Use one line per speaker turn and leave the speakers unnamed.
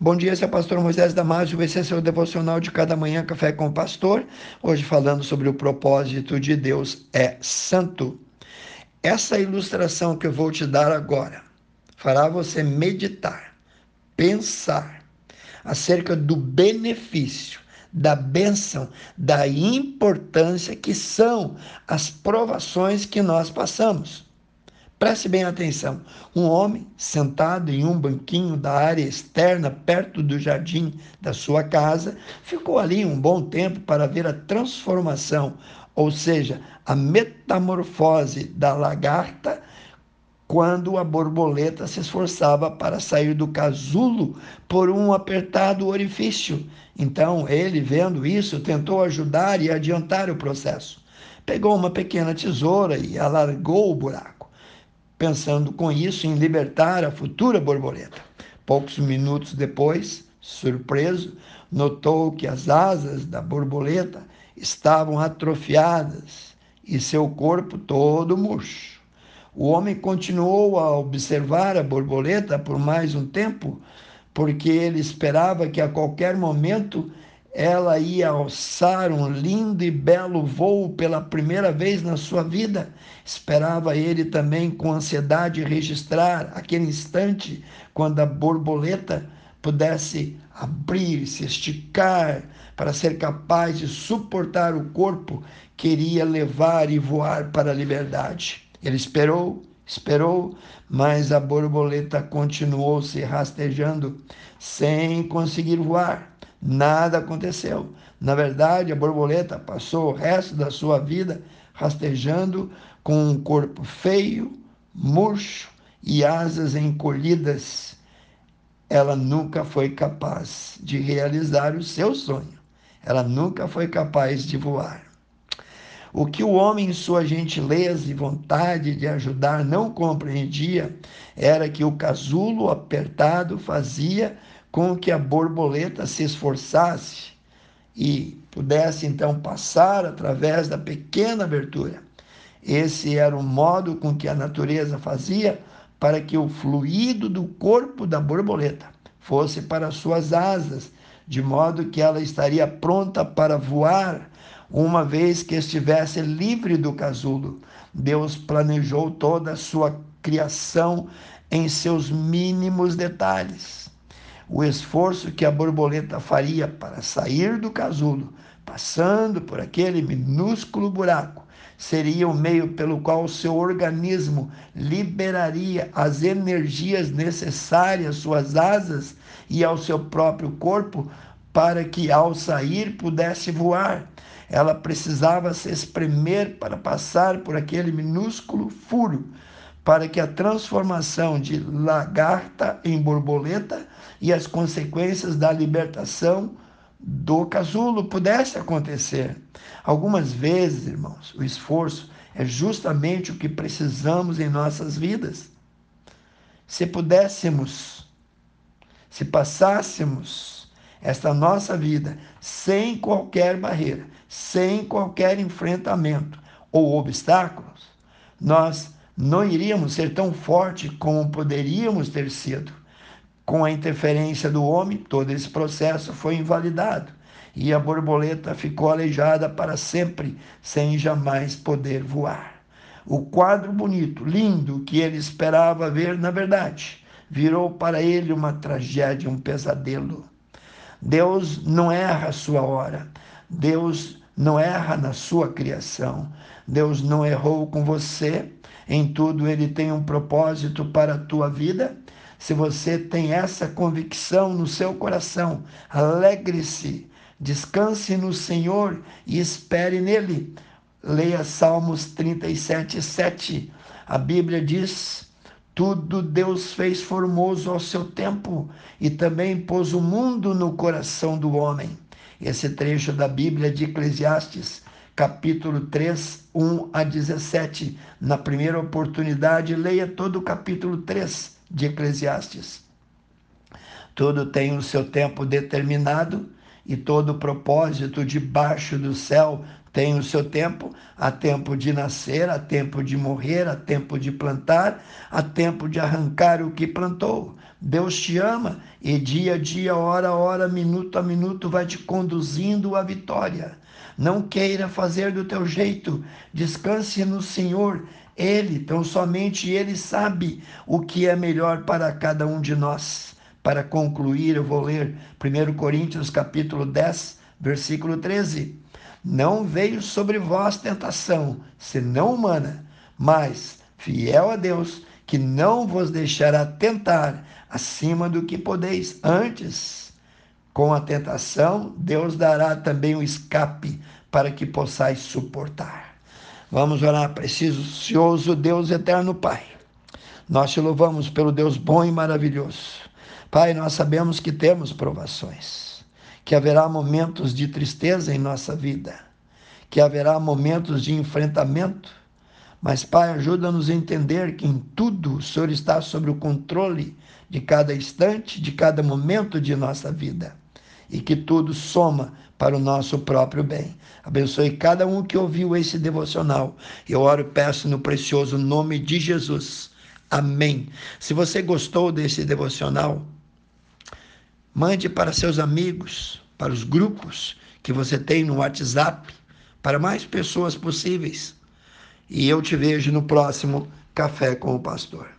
Bom dia, esse é pastor Moisés Damásio, esse é seu devocional de cada manhã, Café com o Pastor. Hoje falando sobre o propósito de Deus é santo. Essa ilustração que eu vou te dar agora fará você meditar, pensar acerca do benefício, da bênção, da importância que são as provações que nós passamos. Preste bem atenção. Um homem sentado em um banquinho da área externa, perto do jardim da sua casa, ficou ali um bom tempo para ver a transformação, ou seja, a metamorfose da lagarta quando a borboleta se esforçava para sair do casulo por um apertado orifício. Então, ele, vendo isso, tentou ajudar e adiantar o processo. Pegou uma pequena tesoura e alargou o buraco pensando com isso em libertar a futura borboleta. Poucos minutos depois, surpreso, notou que as asas da borboleta estavam atrofiadas e seu corpo todo murcho. O homem continuou a observar a borboleta por mais um tempo, porque ele esperava que a qualquer momento ela ia alçar um lindo e belo voo pela primeira vez na sua vida. Esperava ele também com ansiedade registrar aquele instante quando a borboleta pudesse abrir, se esticar para ser capaz de suportar o corpo que iria levar e voar para a liberdade. Ele esperou, esperou, mas a borboleta continuou se rastejando sem conseguir voar nada aconteceu. Na verdade, a borboleta passou o resto da sua vida rastejando com um corpo feio, murcho e asas encolhidas. Ela nunca foi capaz de realizar o seu sonho. Ela nunca foi capaz de voar. O que o homem, em sua gentileza e vontade de ajudar, não compreendia era que o casulo apertado fazia com que a borboleta se esforçasse e pudesse então passar através da pequena abertura. Esse era o modo com que a natureza fazia para que o fluido do corpo da borboleta fosse para suas asas, de modo que ela estaria pronta para voar uma vez que estivesse livre do casulo. Deus planejou toda a sua criação em seus mínimos detalhes o esforço que a borboleta faria para sair do casulo, passando por aquele minúsculo buraco, seria o meio pelo qual seu organismo liberaria as energias necessárias às suas asas e ao seu próprio corpo para que ao sair pudesse voar. Ela precisava se espremer para passar por aquele minúsculo furo para que a transformação de lagarta em borboleta e as consequências da libertação do casulo pudesse acontecer. Algumas vezes, irmãos, o esforço é justamente o que precisamos em nossas vidas. Se pudéssemos, se passássemos esta nossa vida sem qualquer barreira, sem qualquer enfrentamento ou obstáculos, nós não iríamos ser tão forte como poderíamos ter sido. Com a interferência do homem, todo esse processo foi invalidado e a borboleta ficou aleijada para sempre, sem jamais poder voar. O quadro bonito, lindo, que ele esperava ver, na verdade, virou para ele uma tragédia, um pesadelo. Deus não erra a sua hora. Deus não erra na sua criação. Deus não errou com você em tudo ele tem um propósito para a tua vida. Se você tem essa convicção no seu coração, alegre-se, descanse no Senhor e espere nele. Leia Salmos 37, 7. A Bíblia diz: Tudo Deus fez formoso ao seu tempo e também pôs o mundo no coração do homem. Esse trecho da Bíblia de Eclesiastes capítulo 3, 1 a 17. Na primeira oportunidade, leia todo o capítulo 3 de Eclesiastes. Tudo tem o seu tempo determinado e todo propósito debaixo do céu tem o seu tempo, há tempo de nascer, há tempo de morrer, há tempo de plantar, há tempo de arrancar o que plantou. Deus te ama e dia a dia, hora a hora, minuto a minuto vai te conduzindo à vitória. Não queira fazer do teu jeito, descanse no Senhor. Ele, tão somente Ele sabe o que é melhor para cada um de nós. Para concluir, eu vou ler 1 Coríntios capítulo 10, versículo 13. Não veio sobre vós tentação, senão humana, mas fiel a Deus, que não vos deixará tentar acima do que podeis. Antes, com a tentação, Deus dará também o escape para que possais suportar. Vamos orar, precioso Deus eterno Pai. Nós te louvamos pelo Deus bom e maravilhoso. Pai, nós sabemos que temos provações que haverá momentos de tristeza em nossa vida, que haverá momentos de enfrentamento, mas, Pai, ajuda-nos a entender que em tudo o Senhor está sob o controle de cada instante, de cada momento de nossa vida e que tudo soma para o nosso próprio bem. Abençoe cada um que ouviu esse devocional. Eu oro e peço no precioso nome de Jesus. Amém. Se você gostou desse devocional, Mande para seus amigos, para os grupos que você tem no WhatsApp, para mais pessoas possíveis. E eu te vejo no próximo Café com o Pastor.